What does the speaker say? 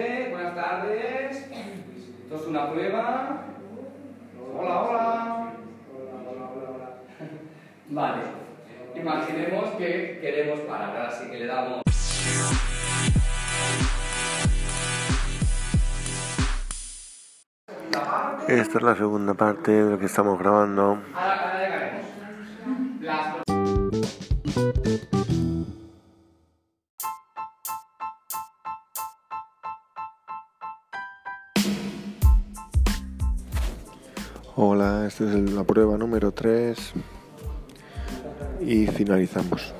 Eh, Buenas tardes. Esto es una prueba. Hola, hola. Vale. Imaginemos que queremos parar, así que le damos. Esta es la segunda parte de lo que estamos grabando. Ahora, ahora llegaremos. Las Hola, esta es la prueba número 3 y finalizamos.